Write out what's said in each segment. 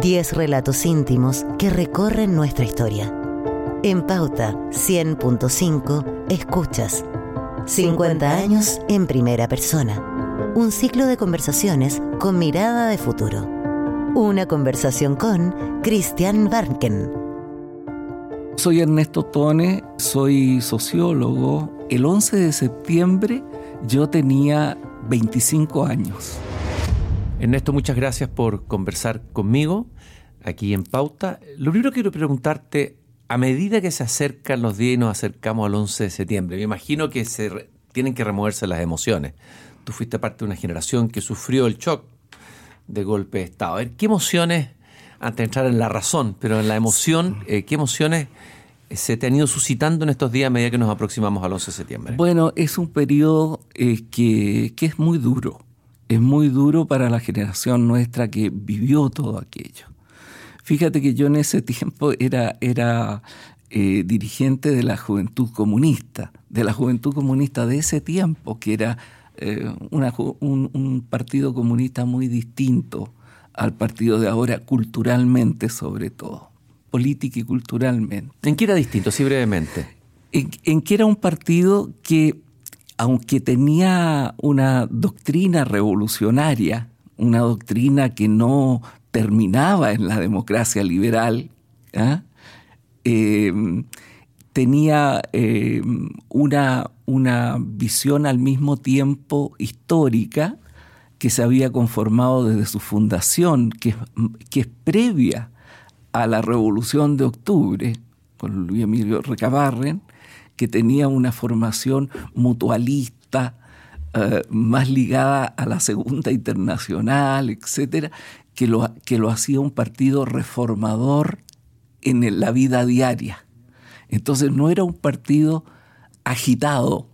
10 relatos íntimos que recorren nuestra historia. En Pauta 100.5 escuchas 50 años en primera persona. Un ciclo de conversaciones con mirada de futuro. Una conversación con Christian Barnken. Soy Ernesto Tone, soy sociólogo. El 11 de septiembre yo tenía 25 años. Ernesto, muchas gracias por conversar conmigo aquí en Pauta. Lo primero que quiero preguntarte, a medida que se acercan los días y nos acercamos al 11 de septiembre, me imagino que se tienen que removerse las emociones. Tú fuiste parte de una generación que sufrió el shock de golpe de Estado. A ver, ¿qué emociones, antes de entrar en la razón, pero en la emoción, eh, qué emociones se te han ido suscitando en estos días a medida que nos aproximamos al 11 de septiembre? Bueno, es un periodo eh, que, que es muy duro es muy duro para la generación nuestra que vivió todo aquello. Fíjate que yo en ese tiempo era, era eh, dirigente de la Juventud Comunista, de la Juventud Comunista de ese tiempo, que era eh, un, un, partido comunista muy distinto al partido de ahora, culturalmente sobre todo, política y culturalmente. ¿En qué era distinto, sí brevemente? En, en que era un partido que aunque tenía una doctrina revolucionaria, una doctrina que no terminaba en la democracia liberal, ¿ah? em, tenía em, una, una, visión al mismo tiempo histórica que se había conformado desde su fundación, que, que es previa a la Revolución de Octubre, con Luis Emilio Recabarren, que tenía una formación mutualista, eh, más ligada a la Segunda Internacional, etcétera, que lo, que lo hacía un partido reformador en la vida diaria. Entonces no era un partido agitado,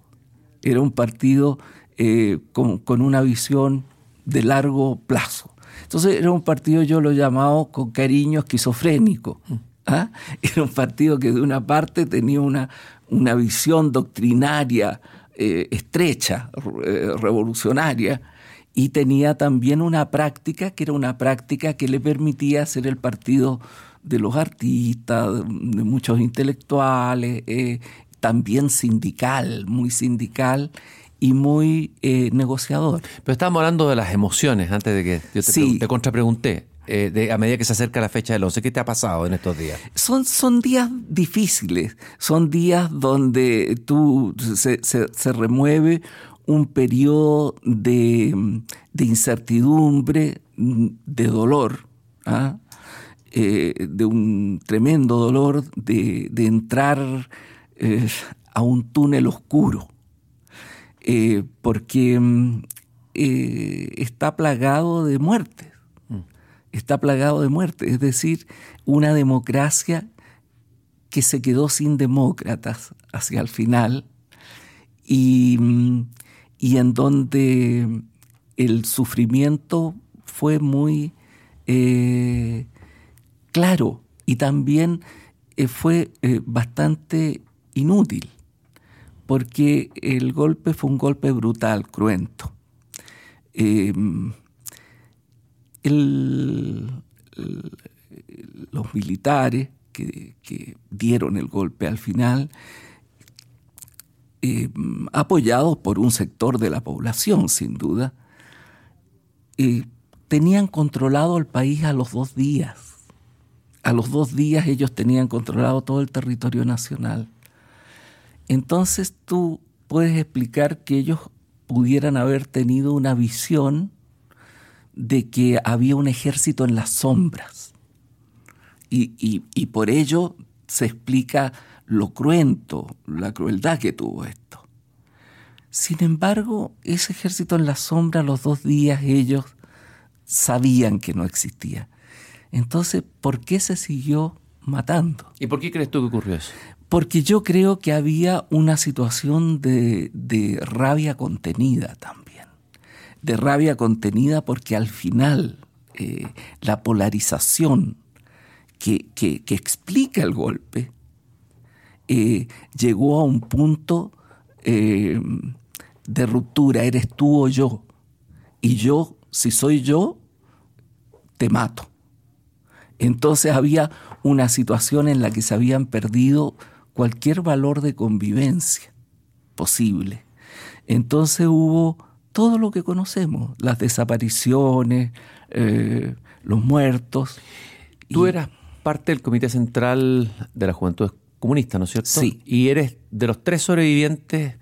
era un partido eh, con, con, una visión de largo plazo. Entonces era un partido, yo lo llamaba con cariño esquizofrénico. ¿ah? Era un partido que de una parte tenía una, una visión doctrinaria eh, estrecha, eh, revolucionaria, y tenía también una práctica que era una práctica que le permitía ser el partido de los artistas, de muchos intelectuales, eh, también sindical, muy sindical y muy negociador. Pero estábamos hablando de las emociones antes de que yo te, te contrapregunté. Eh, a medida que se acerca la fecha del 11? ¿Qué te ha pasado en estos días? Son, son días difíciles, son días donde tú se, remueve un periodo de, incertidumbre, de dolor, ¿ah? eh, de un tremendo dolor de, entrar eh, a un túnel oscuro, porque mm, está plagado de muerte está plagado de muerte, es decir, una democracia que se quedó sin demócratas hacia el final y, en donde el sufrimiento fue muy eh, claro y también eh, fue eh, bastante inútil, porque el golpe fue un golpe brutal, cruento los militares que, dieron el golpe al final, eh, apoyados por un sector de la población, sin duda, eh, tenían controlado el país a los dos días. A los dos días ellos tenían controlado todo el territorio nacional. Entonces tú puedes explicar que ellos pudieran haber tenido una visión de que había un ejército en las sombras. Y, por ello se explica lo cruento, la crueldad que tuvo esto. Sin embargo, ese ejército en las sombras, los dos días ellos sabían que no existía. Entonces, ¿por qué se siguió matando? ¿Y por qué crees tú que ocurrió eso? Porque yo creo que había una situación de, de rabia contenida también de rabia contenida porque al final eh, la polarización que, explica el golpe eh, llegó a un punto eh, de ruptura, eres tú o yo. Y yo, si soy yo, te mato. Entonces había una situación en la que se habían perdido cualquier valor de convivencia posible. Entonces hubo todo lo que conocemos, las desapariciones, eh, los muertos. Tú eras parte del Comité Central de la Juventud Comunista, ¿no es cierto? Sí. Y eres de los tres sobrevivientes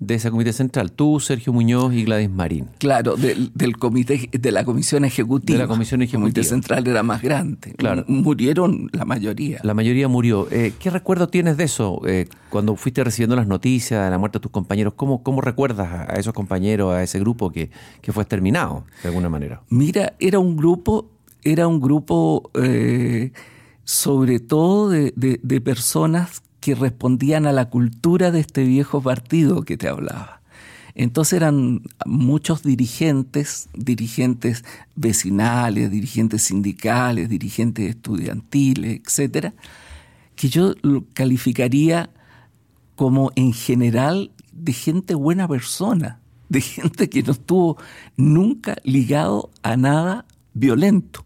de ese comité central, tú, Sergio Muñoz y Gladys Marín. Claro, del, comité, de la comisión ejecutiva. De la comisión ejecutiva. El comité central era más grande. Claro. Murieron la mayoría. La mayoría murió. Eh, ¿Qué recuerdo tienes de eso? Eh, cuando fuiste recibiendo las noticias de la muerte de tus compañeros, ¿cómo, cómo recuerdas a esos compañeros, a ese grupo que, que fue exterminado, de alguna manera? Mira, era un grupo, era un grupo eh, sobre todo de, de, de personas que respondían a la cultura de este viejo partido que te hablaba. Entonces eran muchos dirigentes, dirigentes vecinales, dirigentes sindicales, dirigentes estudiantiles, etcétera, que yo lo calificaría como en general de gente buena persona, de gente que no estuvo nunca ligado a nada violento.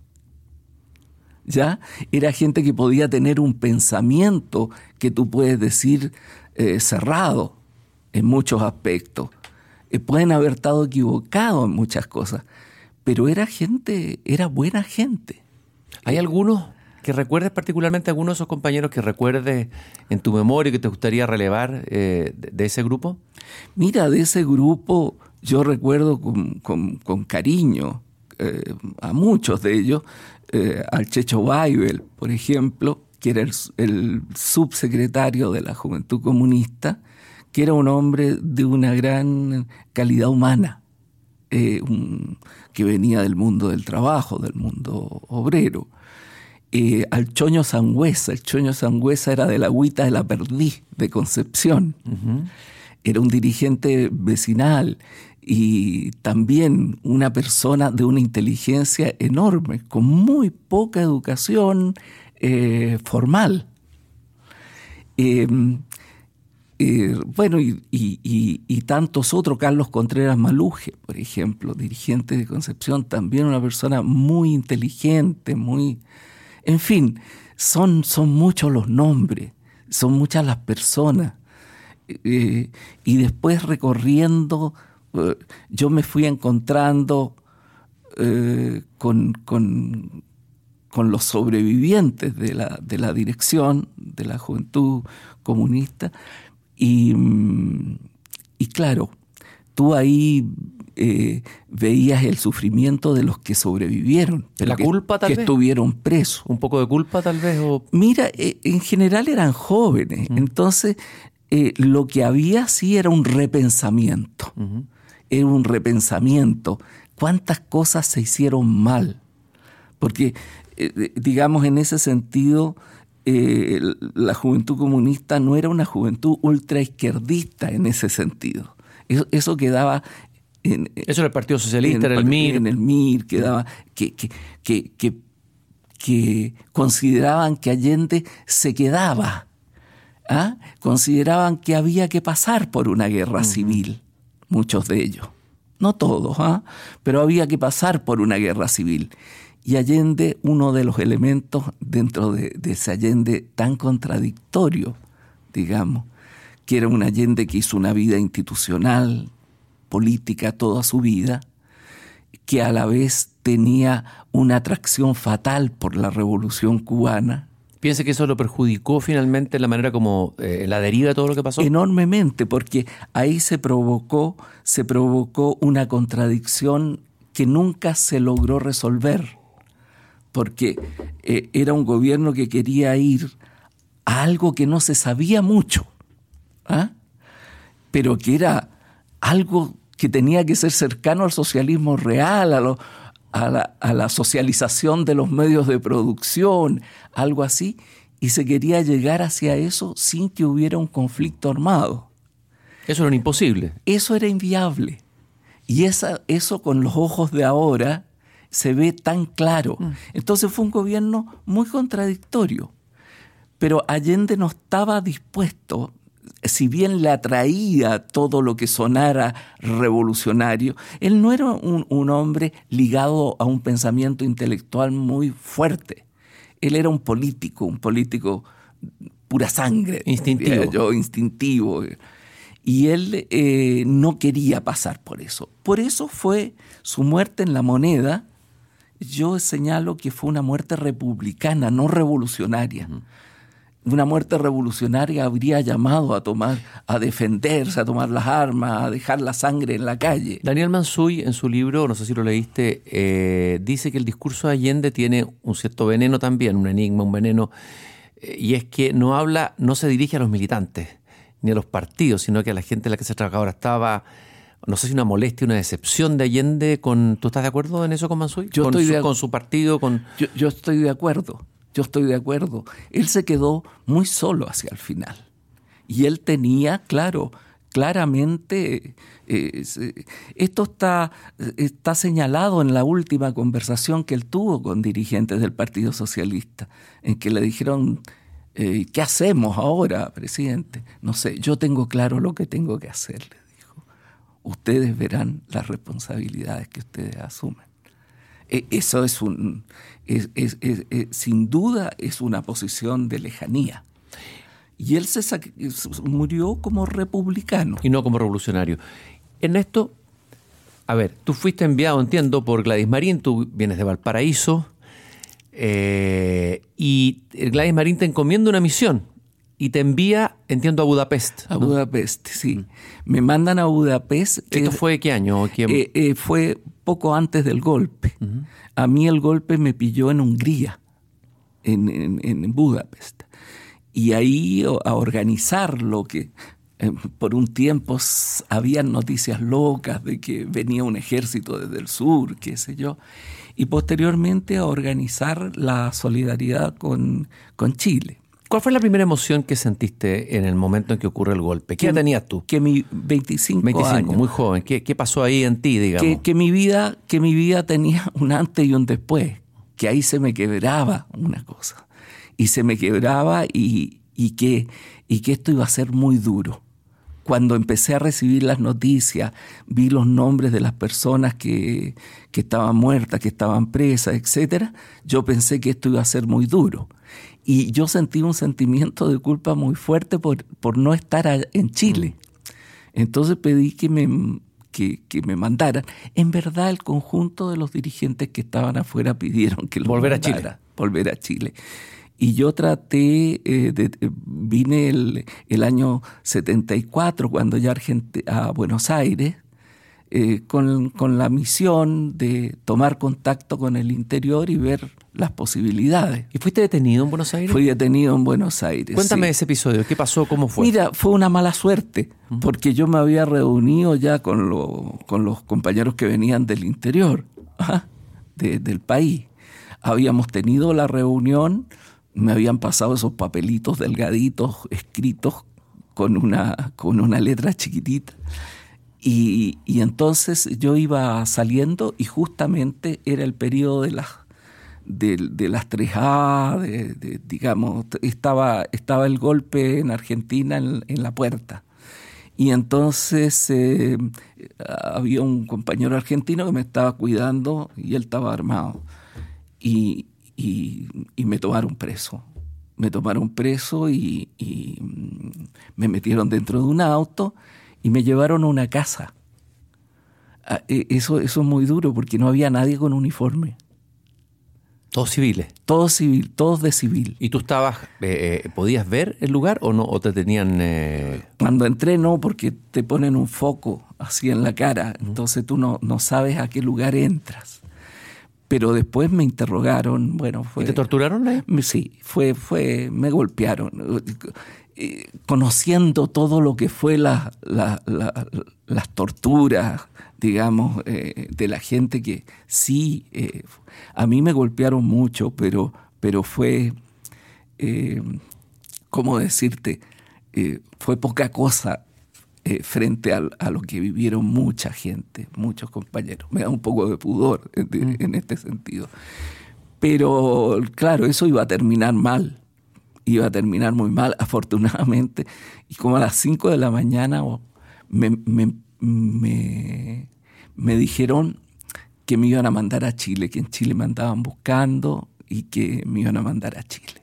¿Ya? Era gente que podía tener un pensamiento que tú puedes decir eh, cerrado en muchos aspectos. Eh, pueden haber estado equivocados en muchas cosas, pero era gente, era buena gente. ¿Hay algunos que recuerdes particularmente, algunos de esos compañeros que recuerdes en tu memoria que te gustaría relevar eh, de, ese grupo? Mira, de ese grupo yo recuerdo con, cariño a muchos de ellos, eh, al Checho Weibel, por ejemplo, que era el, subsecretario de la Juventud Comunista, que era un hombre de una gran calidad humana, eh, que venía del mundo del trabajo, del mundo obrero. Eh, al Choño Sangüesa, el Choño Sangüesa era de la agüita de la Perdí, de Concepción. Era un dirigente vecinal y también una persona de una inteligencia enorme, con muy poca educación eh, formal. Em, eh, bueno, y, tantos otros, Carlos Contreras Maluje, por ejemplo, dirigente de Concepción, también una persona muy inteligente, muy... En fin, son, son muchos los nombres, son muchas las personas. Eh, y después recorriendo eh, yo me fui encontrando eh, con, con, los sobrevivientes de la, de la, dirección de la juventud comunista y, mm, y claro, tú ahí eh, veías el sufrimiento de los que sobrevivieron. ¿La culpa tal que estuvieron presos. ¿Un poco de culpa tal vez? Mira, en general eran jóvenes, entonces lo que había sí era un repensamiento era un repensamiento. ¿Cuántas cosas se hicieron mal? Porque, eh, digamos, en ese sentido, eh, la juventud comunista no era una juventud ultraizquierdista en ese sentido. Eso, quedaba... En, eso era el Partido Socialista, era el MIR. En el MIR, quedaba... que, que, que, que consideraban que Allende se quedaba. ¿ah? Consideraban que había que pasar por una guerra civil muchos de ellos. No todos, ¿ah? pero había que pasar por una guerra civil. Y Allende, uno de los elementos dentro de, ese Allende tan contradictorio, digamos, que era un Allende que hizo una vida institucional, política toda su vida, que a la vez tenía una atracción fatal por la revolución cubana, ¿Piensa que eso lo perjudicó finalmente la manera como eh, la deriva de todo lo que pasó? Enormemente, porque ahí se provocó, se provocó una contradicción que nunca se logró resolver, porque eh, era un gobierno que quería ir a algo que no se sabía mucho, ¿ah? pero que era algo que tenía que ser cercano al socialismo real, a, lo, a la, socialización de los medios de producción, algo así, y se quería llegar hacia eso sin que hubiera un conflicto armado. Eso era imposible. Eso era inviable. Y esa, eso con los ojos de ahora se ve tan claro. Mm. Entonces fue un gobierno muy contradictorio. Pero Allende no estaba dispuesto si bien le atraía todo lo que sonara revolucionario, él no era un, hombre ligado a un pensamiento intelectual muy fuerte. él era un político, un político pura sangre. Instintivo. Yo, instintivo. Y él eh, no quería pasar por eso. Por eso fue su muerte en la moneda. Yo señalo que fue una muerte republicana, no revolucionaria una muerte revolucionaria habría llamado a tomar, a defenderse, a tomar las armas, a dejar la sangre en la calle. Daniel Mansuy, en su libro, no sé si lo leíste, eh, dice que el discurso de Allende tiene un cierto veneno también, un enigma, un veneno, eh, y es que no habla, no se dirige a los militantes ni a los partidos, sino que a la gente en la que se trabajadora estaba no sé si una molestia, una decepción de Allende con. ¿Tú estás de acuerdo en eso con Mansuy? Yo con, estoy su, con su partido, con. yo, estoy de acuerdo yo estoy de acuerdo. Él se quedó muy solo hacia el final. Y él tenía, claro, claramente, eh, esto está, está señalado en la última conversación que él tuvo con dirigentes del Partido Socialista, en que le dijeron, eh, ¿qué hacemos ahora, presidente? No sé, yo tengo claro lo que tengo que hacer, le dijo. Ustedes verán las responsabilidades que ustedes asumen. E, eso es un, sin duda es una posición de lejanía. Y él se murió como republicano. Y no como revolucionario. Ernesto, a ver, tú fuiste enviado, entiendo, por Gladys Marín, tú vienes de Valparaíso, eh, y Gladys Marín te encomienda una misión y te envía, entiendo, a Budapest. A Budapest, sí. Mm. Me mandan a Budapest. ¿Esto fue qué año? Eh, eh, fue poco antes del golpe. A mí el golpe me pilló en Hungría, en, Budapest. Y ahí a organizar lo que eh, por un tiempo había noticias locas de que venía un ejército desde el sur, qué sé yo, y posteriormente a organizar la solidaridad con, con Chile. ¿Cuál fue la primera emoción que sentiste en el momento en que ocurre el golpe? ¿Qué tenías tú? Que mi 25, 25 muy joven. ¿Qué, pasó ahí en ti, digamos? Que, mi vida, que mi vida tenía un antes y un después. Que ahí se me quebraba una cosa. Y se me quebraba y, y, que, y que esto iba a ser muy duro. Cuando empecé a recibir las noticias, vi los nombres de las personas que, que estaban muertas, que estaban presas, etc., yo pensé que esto iba a ser muy duro y yo sentí un sentimiento de culpa muy fuerte por, por no estar en Chile. Entonces pedí que me, que, me mandaran. En verdad, el conjunto de los dirigentes que estaban afuera pidieron que lo volver a Chile. Volver a Chile. Y yo traté, eh, de, vine el, el, año 74, cuando ya a Buenos Aires, eh, con, con, la misión de tomar contacto con el interior y ver las posibilidades. ¿Y fuiste detenido en Buenos Aires? Fui detenido en Buenos Aires. Cuéntame ese episodio, ¿qué pasó? ¿Cómo fue? Mira, fue una mala suerte, porque yo me había reunido ya con, con los compañeros que venían del interior del país. Habíamos tenido la reunión, me habían pasado esos papelitos delgaditos escritos con una, con una letra chiquitita y, entonces yo iba saliendo y justamente era el periodo de las de, las 3A, de, digamos, estaba, estaba el golpe en Argentina en, la puerta. Y entonces eh, había un compañero argentino que me estaba cuidando y él estaba armado. Y, me tomaron preso. Me tomaron preso y, y mm, me metieron dentro de un auto y me llevaron a una casa. Ah, e, eso, eso es muy duro porque no había nadie con uniforme. Todos civiles. Todos civil, todos de civil. ¿Y tú estabas, eh, eh, podías ver el lugar o no? ¿O te tenían...? Eh? Cuando entré no, porque te ponen un foco así en la cara, entonces tú no, no sabes a qué lugar entras. Pero después me interrogaron, bueno, fue... ¿Y te torturaron? Sí, fue, fue, me golpearon. Eh, conociendo todo lo que fue la, las torturas, digamos, eh, de la gente que sí, eh, a mí me golpearon mucho, pero, pero fue, ¿cómo decirte? fue poca cosa frente a, a, lo que vivieron mucha gente, muchos compañeros. Me da un poco de pudor mm. en este sentido. Pero claro, eso iba a terminar mal iba a terminar muy mal, afortunadamente. Y como a las 5 de la mañana me, me, dijeron que me iban a mandar a Chile, que en Chile me andaban buscando y que me iban a mandar a Chile.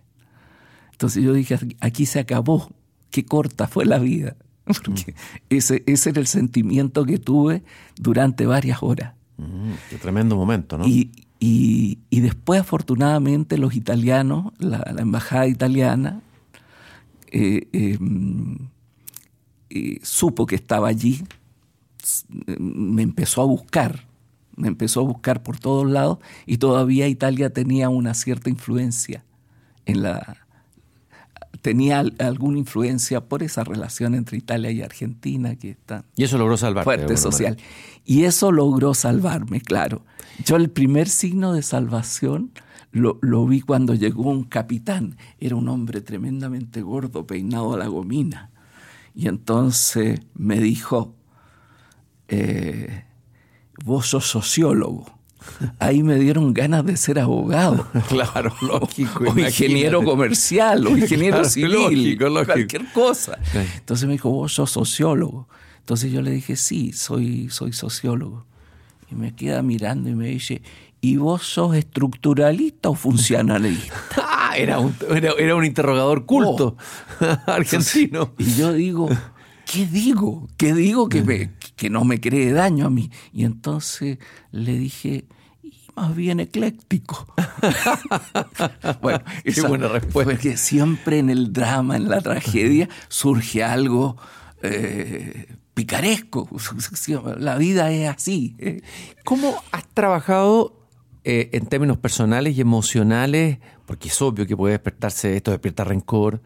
Entonces yo dije, aquí se acabó, qué corta fue la vida. Porque ese, ese era el sentimiento que tuve durante varias horas. Mm, qué tremendo momento, ¿no? Y, y, después, afortunadamente, los italianos, la, embajada italiana, eh, em, eh, supo que estaba allí, me empezó a buscar, me empezó a buscar por todos lados y todavía Italia tenía una cierta influencia en la, tenía alguna influencia por esa relación entre Italia y Argentina que está y eso logró salvar fuerte social. Y eso logró salvarme claro. Yo el primer signo de salvación lo, vi cuando llegó un capitán. Era un hombre tremendamente gordo peinado a la gomina. Y entonces me dijo eh, vos sos sociólogo ahí me dieron ganas de ser abogado. Claro, lógico. O, ingeniero comercial, o ingeniero civil, cualquier cosa. Entonces me dijo, vos sos sociólogo. Entonces yo le dije, sí, soy, soy sociólogo. Y me queda mirando y me dice, ¿y vos sos estructuralista o funcionalista? Ah, era, un, era, un interrogador culto oh. argentino. y yo digo, ¿qué digo? ¿Qué digo que, me, que no me cree daño a mí? Y entonces le dije, más bien ecléctico. bueno, esa buena respuesta. Porque siempre en el drama, en la tragedia, surge algo eh, picaresco. La vida es así. ¿Cómo has trabajado eh, en términos personales y emocionales? Porque es obvio que puede despertarse esto, despierta rencor,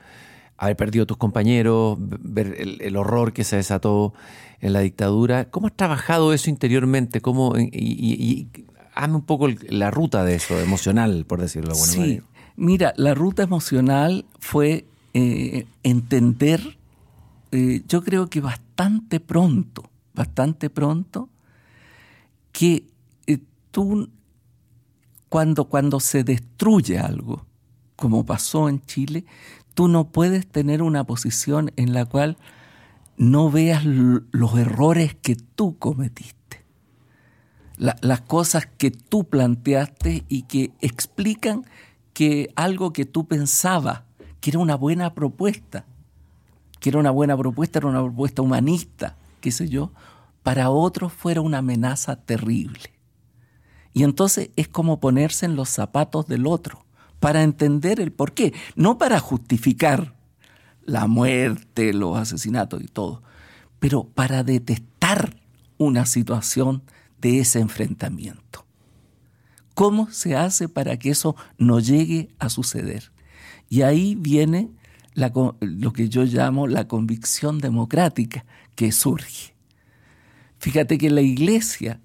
haber perdido tus compañeros, ver el, horror que se desató en la dictadura. ¿Cómo has trabajado eso interiormente? ¿Cómo, y, hazme un poco la ruta de eso, emocional, por decirlo de alguna sí. Mira, la ruta emocional fue eh, entender, eh, yo creo que bastante pronto, bastante pronto, que eh, tú, cuando, cuando se destruye algo, como pasó en Chile, tú no puedes tener una posición en la cual no veas los errores que tú cometiste las cosas que tú planteaste y que explican que algo que tú pensabas que era una buena propuesta, que era una buena propuesta, era una propuesta humanista, qué sé yo, para otros fuera una amenaza terrible. Y entonces es como ponerse en los zapatos del otro, para entender el por qué, no para justificar la muerte, los asesinatos y todo, pero para detestar una situación de ese enfrentamiento. ¿Cómo se hace para que eso no llegue a suceder? Y ahí viene lo que yo llamo la convicción democrática que surge. Fíjate que la iglesia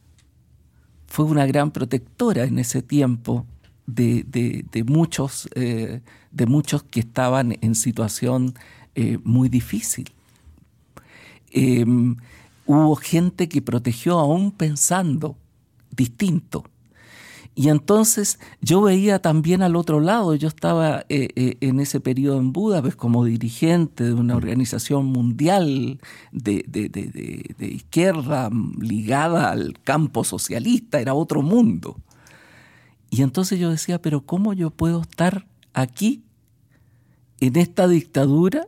fue una gran protectora en ese tiempo de, muchos, eh, de muchos que estaban en situación eh, muy difícil. Em, hubo gente que protegió aún pensando distinto. Y entonces yo veía también al otro lado, yo estaba eh, eh, en ese periodo en Budapest como dirigente de una organización mundial de, de, izquierda ligada al campo socialista, era otro mundo. Y entonces yo decía, pero ¿cómo yo puedo estar aquí, en esta dictadura,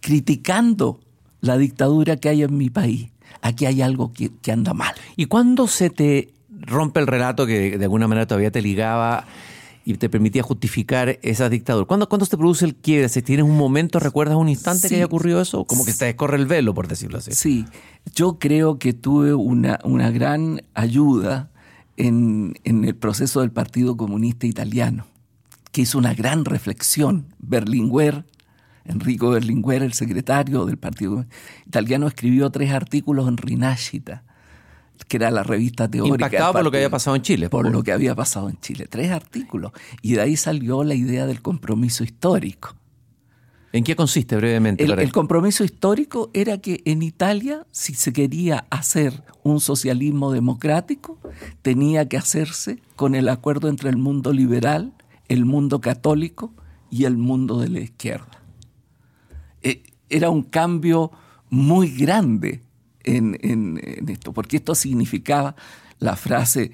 criticando la dictadura que hay en mi país. Aquí hay algo que, anda mal. ¿Y cuándo se te rompe el relato que de alguna manera todavía te ligaba y te permitía justificar esa dictadura? ¿Cuándo, ¿Cuándo se produce el quiebre? Si tienes un momento, ¿recuerdas un instante que haya ocurrido eso? Como que se descorre el velo, por decirlo así. Sí, yo creo que tuve una, una gran ayuda en, en el proceso del Partido Comunista Italiano, que hizo una gran reflexión. Berlinguer Enrico Berlinguer, el secretario del Partido Italiano, escribió tres artículos en Rinascita, que era la revista teórica. Impactado por lo que había pasado en Chile. Por, lo que había pasado en Chile. Tres artículos. Y de ahí salió la idea del compromiso histórico. ¿En qué consiste brevemente? El, el, compromiso histórico era que en Italia, si se quería hacer un socialismo democrático, tenía que hacerse con el acuerdo entre el mundo liberal, el mundo católico y el mundo de la izquierda. Eh, era un cambio muy grande en, esto, porque esto significaba la frase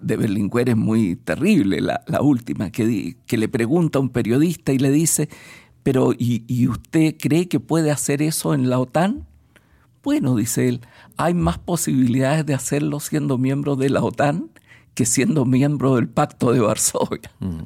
de Berlinguer es muy terrible, la, última, que, que, le pregunta a un periodista y le dice, pero ¿y, ¿y usted cree que puede hacer eso en la OTAN? Bueno, dice él, hay más posibilidades de hacerlo siendo miembro de la OTAN que siendo miembro del Pacto de Varsovia. Mm.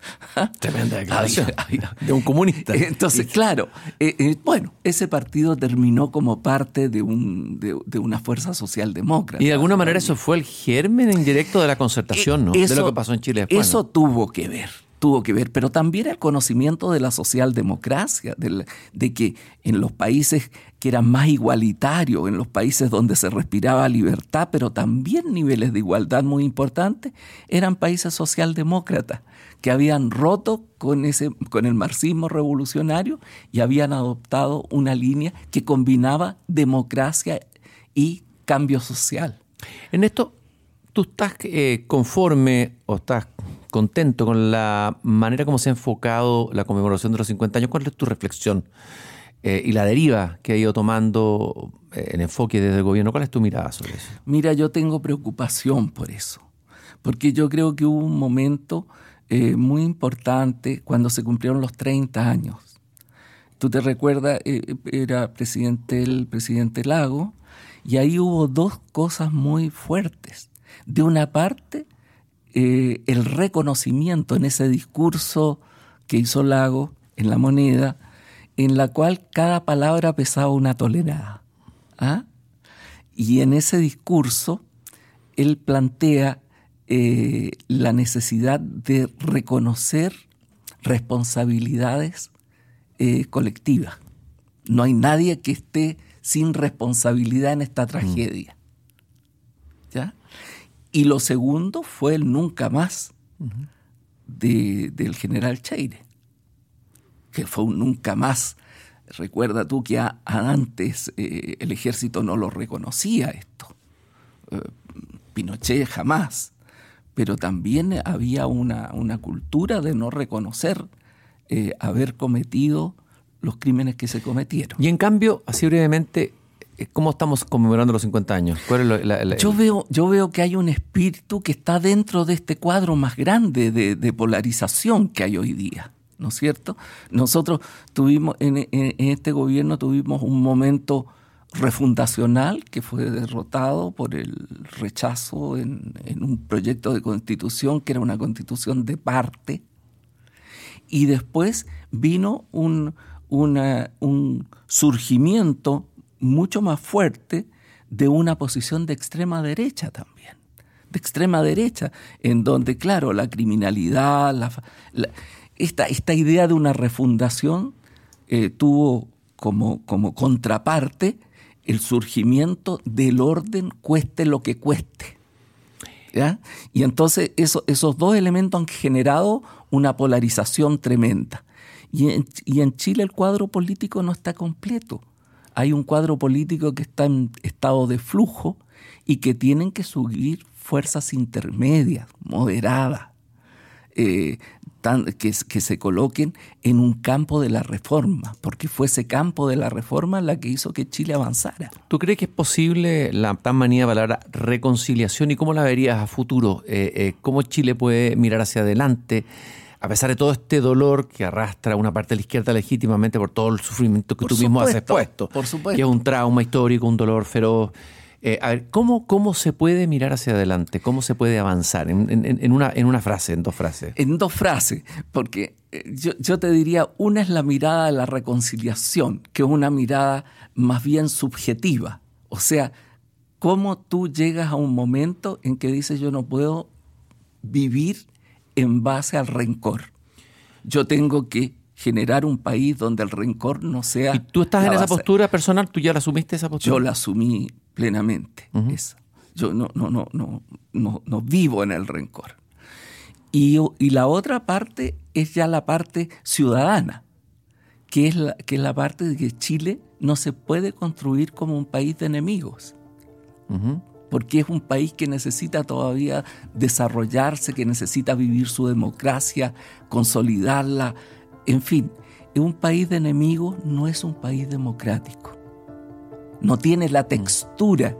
Tremenda declaración de un comunista. Entonces, claro, eh, eh, bueno, ese partido terminó como parte de, un, de, una fuerza socialdemócrata. Y de alguna manera eso fue el germen indirecto de la concertación, ¿no? de lo que pasó en Chile después. Eso tuvo que ver tuvo que ver, pero también el conocimiento de la socialdemocracia, de, que en los países que eran más igualitarios, en los países donde se respiraba libertad, pero también niveles de igualdad muy importantes, eran países socialdemócratas que habían roto con, ese, con el marxismo revolucionario y habían adoptado una línea que combinaba democracia y cambio social. En esto, ¿tú estás eh, conforme o estás contento con la manera como se ha enfocado la conmemoración de los 50 años. ¿Cuál es tu reflexión eh, y la deriva que ha ido tomando eh, el enfoque desde el gobierno? ¿Cuál es tu mirada sobre eso? Mira, yo tengo preocupación por eso, porque yo creo que hubo un momento eh, muy importante cuando se cumplieron los 30 años. Tú te recuerdas, era presidente el presidente Lago, y ahí hubo dos cosas muy fuertes. De una parte, eh, el reconocimiento en ese discurso que hizo Lago en la moneda, en la cual cada palabra pesaba una tolerada. ¿ah? Y en ese discurso él plantea eh, la necesidad de reconocer responsabilidades eh, colectivas. No hay nadie que esté sin responsabilidad en esta tragedia. ¿Ya? Y lo segundo fue el nunca más del general Cheire, que fue un nunca más. Recuerda tú que antes eh, el ejército no lo reconocía esto. Eh, Pinochet jamás. Pero también había una, una cultura de no reconocer eh, haber cometido los crímenes que se cometieron. Y en cambio, así brevemente, ¿Cómo estamos conmemorando los 50 años? yo, veo, yo veo que hay un espíritu que está dentro de este cuadro más grande de, polarización que hay hoy día, ¿no es cierto? Nosotros tuvimos, en, este gobierno tuvimos un momento refundacional que fue derrotado por el rechazo en, un proyecto de constitución que era una constitución de parte. Y después vino un, un surgimiento mucho más fuerte de una posición de extrema derecha también. De extrema derecha, en donde, claro, la criminalidad, esta, esta, idea de una refundación eh, tuvo como, como contraparte el surgimiento del orden cueste lo que cueste. Y entonces esos dos elementos han generado una polarización tremenda. Y y en Chile el cuadro político no está completo hay un cuadro político que está en estado de flujo y que tienen que subir fuerzas intermedias, moderadas, eh, que, se coloquen en un campo de la reforma, porque fue ese campo de la reforma la que hizo que Chile avanzara. ¿Tú crees que es posible la tan manía palabra reconciliación y cómo la verías a futuro? Eh, eh, ¿Cómo Chile puede mirar hacia adelante? A pesar de todo este dolor que arrastra una parte de la izquierda legítimamente por todo el sufrimiento que tú mismo has expuesto, por supuesto. que es un trauma histórico, un dolor feroz. Eh, a ver, ¿cómo, ¿cómo se puede mirar hacia adelante? ¿Cómo se puede avanzar? En, una, en una frase, en dos frases. En dos frases, porque eh, yo, yo te diría, una es la mirada de la reconciliación, que es una mirada más bien subjetiva. O sea, cómo tú llegas a un momento en que dices yo no puedo vivir en base al rencor. Yo tengo que generar un país donde el rencor no sea. ¿Y tú estás en esa postura personal? ¿Tú ya la asumiste esa postura? Yo la asumí plenamente. Yo no, no, no, no, no, no vivo en el rencor. Y, y, la otra parte es ya la parte ciudadana, que es la, que es la parte de que Chile no se puede construir como un país de enemigos porque es un país que necesita todavía desarrollarse, que necesita vivir su democracia, consolidarla, en fin, es un país de enemigos, no es un país democrático. No tiene la textura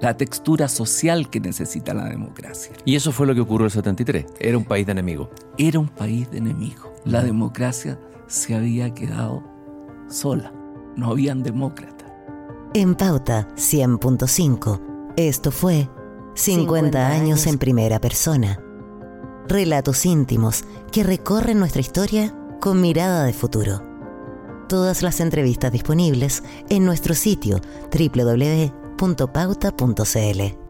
la textura social que necesita la democracia. Y eso fue lo que ocurrió en el 73. Era un país de enemigos. Era un país de enemigos. La democracia se había quedado sola. No habían demócratas. En Pauta 100.5, esto fue 50 años en primera persona. Relatos íntimos que recorren nuestra historia con mirada de futuro. Todas las entrevistas disponibles en nuestro sitio www.pauta.cl.